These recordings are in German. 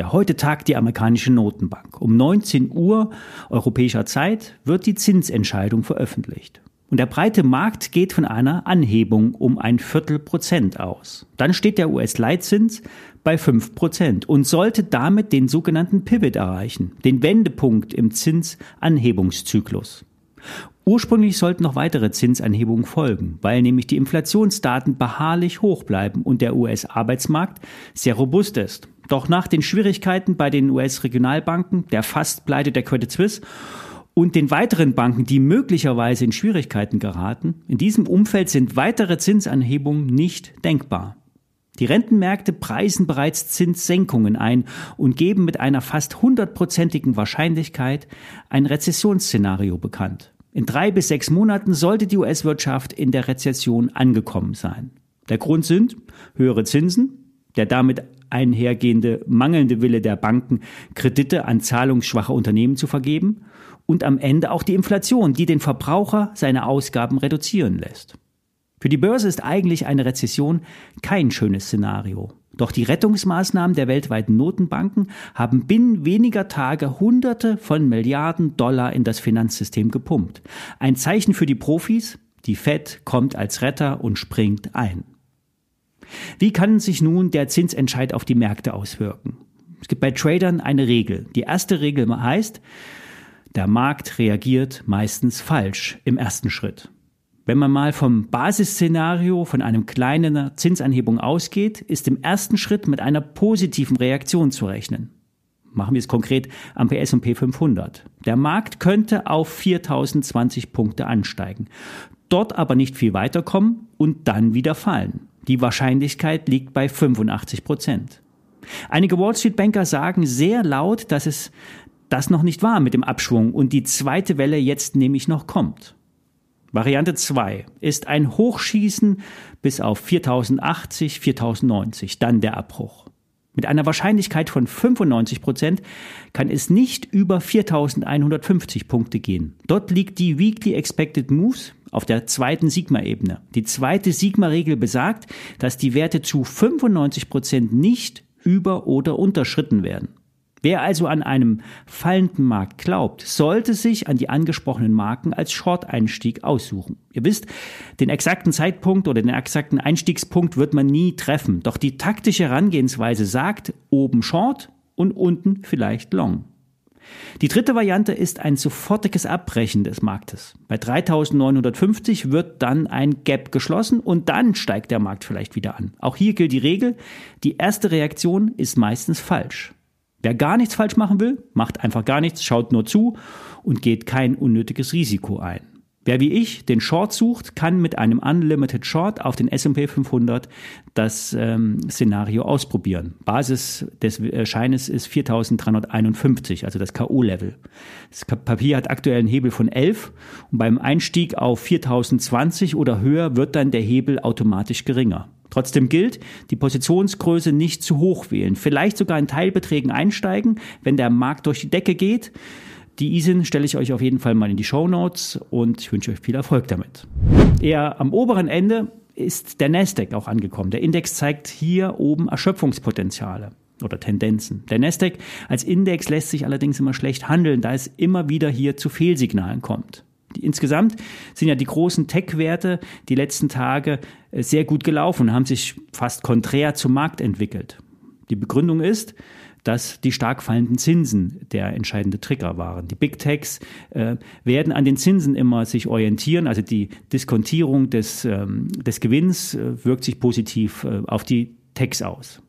Ja, heute tagt die amerikanische Notenbank. Um 19 Uhr europäischer Zeit wird die Zinsentscheidung veröffentlicht. Und der breite Markt geht von einer Anhebung um ein Viertel Prozent aus. Dann steht der US-Leitzins bei 5 Prozent und sollte damit den sogenannten Pivot erreichen, den Wendepunkt im Zinsanhebungszyklus. Ursprünglich sollten noch weitere Zinsanhebungen folgen, weil nämlich die Inflationsdaten beharrlich hoch bleiben und der US-Arbeitsmarkt sehr robust ist. Doch nach den Schwierigkeiten bei den US-Regionalbanken, der Fastpleite der Credit Suisse und den weiteren Banken, die möglicherweise in Schwierigkeiten geraten, in diesem Umfeld sind weitere Zinsanhebungen nicht denkbar. Die Rentenmärkte preisen bereits Zinssenkungen ein und geben mit einer fast hundertprozentigen Wahrscheinlichkeit ein Rezessionsszenario bekannt. In drei bis sechs Monaten sollte die US-Wirtschaft in der Rezession angekommen sein. Der Grund sind höhere Zinsen, der damit einhergehende mangelnde Wille der Banken, Kredite an zahlungsschwache Unternehmen zu vergeben und am Ende auch die Inflation, die den Verbraucher seine Ausgaben reduzieren lässt. Für die Börse ist eigentlich eine Rezession kein schönes Szenario. Doch die Rettungsmaßnahmen der weltweiten Notenbanken haben binnen weniger Tage Hunderte von Milliarden Dollar in das Finanzsystem gepumpt. Ein Zeichen für die Profis, die Fed kommt als Retter und springt ein. Wie kann sich nun der Zinsentscheid auf die Märkte auswirken? Es gibt bei Tradern eine Regel. Die erste Regel heißt, der Markt reagiert meistens falsch im ersten Schritt. Wenn man mal vom Basisszenario von einem kleinen Zinsanhebung ausgeht, ist im ersten Schritt mit einer positiven Reaktion zu rechnen. Machen wir es konkret am PS&P 500. Der Markt könnte auf 4020 Punkte ansteigen, dort aber nicht viel weiterkommen und dann wieder fallen. Die Wahrscheinlichkeit liegt bei 85 Prozent. Einige Wall Street Banker sagen sehr laut, dass es das noch nicht war mit dem Abschwung und die zweite Welle jetzt nämlich noch kommt. Variante 2 ist ein Hochschießen bis auf 4080, 4090, dann der Abbruch. Mit einer Wahrscheinlichkeit von 95 Prozent kann es nicht über 4150 Punkte gehen. Dort liegt die Weekly Expected Moves auf der zweiten Sigma-Ebene. Die zweite Sigma-Regel besagt, dass die Werte zu 95 Prozent nicht über- oder unterschritten werden. Wer also an einem fallenden Markt glaubt, sollte sich an die angesprochenen Marken als Short-Einstieg aussuchen. Ihr wisst, den exakten Zeitpunkt oder den exakten Einstiegspunkt wird man nie treffen. Doch die taktische Herangehensweise sagt, oben Short und unten vielleicht Long. Die dritte Variante ist ein sofortiges Abbrechen des Marktes. Bei 3950 wird dann ein Gap geschlossen und dann steigt der Markt vielleicht wieder an. Auch hier gilt die Regel, die erste Reaktion ist meistens falsch. Wer gar nichts falsch machen will, macht einfach gar nichts, schaut nur zu und geht kein unnötiges Risiko ein. Wer wie ich den Short sucht, kann mit einem Unlimited Short auf den S&P 500 das ähm, Szenario ausprobieren. Basis des äh, Scheines ist 4351, also das K.O.-Level. Das Papier hat aktuell einen Hebel von 11 und beim Einstieg auf 4020 oder höher wird dann der Hebel automatisch geringer. Trotzdem gilt, die Positionsgröße nicht zu hoch wählen, vielleicht sogar in Teilbeträgen einsteigen, wenn der Markt durch die Decke geht. Die ISIN stelle ich euch auf jeden Fall mal in die Show Notes und ich wünsche euch viel Erfolg damit. Eher am oberen Ende ist der Nasdaq auch angekommen. Der Index zeigt hier oben Erschöpfungspotenziale oder Tendenzen. Der Nasdaq als Index lässt sich allerdings immer schlecht handeln, da es immer wieder hier zu Fehlsignalen kommt. Insgesamt sind ja die großen Tech-Werte die letzten Tage äh, sehr gut gelaufen und haben sich fast konträr zum Markt entwickelt. Die Begründung ist, dass die stark fallenden Zinsen der entscheidende Trigger waren. Die Big Techs äh, werden an den Zinsen immer sich orientieren, also die Diskontierung des, ähm, des Gewinns äh, wirkt sich positiv äh, auf die Techs aus.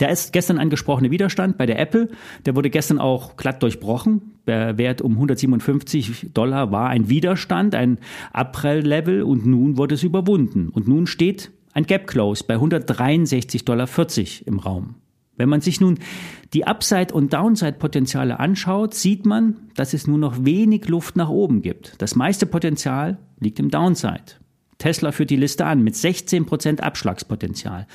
Der ist gestern angesprochene Widerstand bei der Apple, der wurde gestern auch glatt durchbrochen. Der Wert um 157 Dollar war ein Widerstand, ein April-Level und nun wurde es überwunden. Und nun steht ein Gap Close bei 163,40 Dollar im Raum. Wenn man sich nun die Upside- und Downside-Potenziale anschaut, sieht man, dass es nur noch wenig Luft nach oben gibt. Das meiste Potenzial liegt im Downside. Tesla führt die Liste an mit 16% Abschlagspotenzial.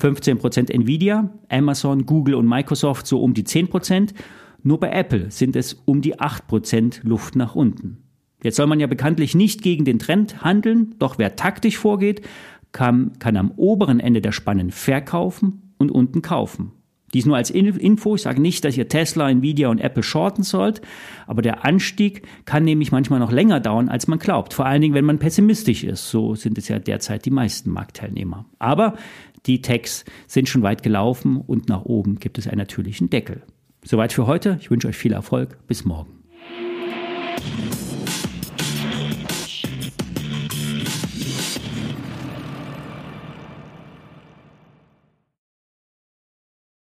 15% Nvidia, Amazon, Google und Microsoft so um die 10%. Nur bei Apple sind es um die 8% Luft nach unten. Jetzt soll man ja bekanntlich nicht gegen den Trend handeln, doch wer taktisch vorgeht, kann, kann am oberen Ende der Spannen verkaufen und unten kaufen. Dies nur als Info. Ich sage nicht, dass ihr Tesla, Nvidia und Apple shorten sollt, aber der Anstieg kann nämlich manchmal noch länger dauern, als man glaubt. Vor allen Dingen, wenn man pessimistisch ist. So sind es ja derzeit die meisten Marktteilnehmer. Aber die Techs sind schon weit gelaufen und nach oben gibt es einen natürlichen Deckel. Soweit für heute. Ich wünsche euch viel Erfolg. Bis morgen.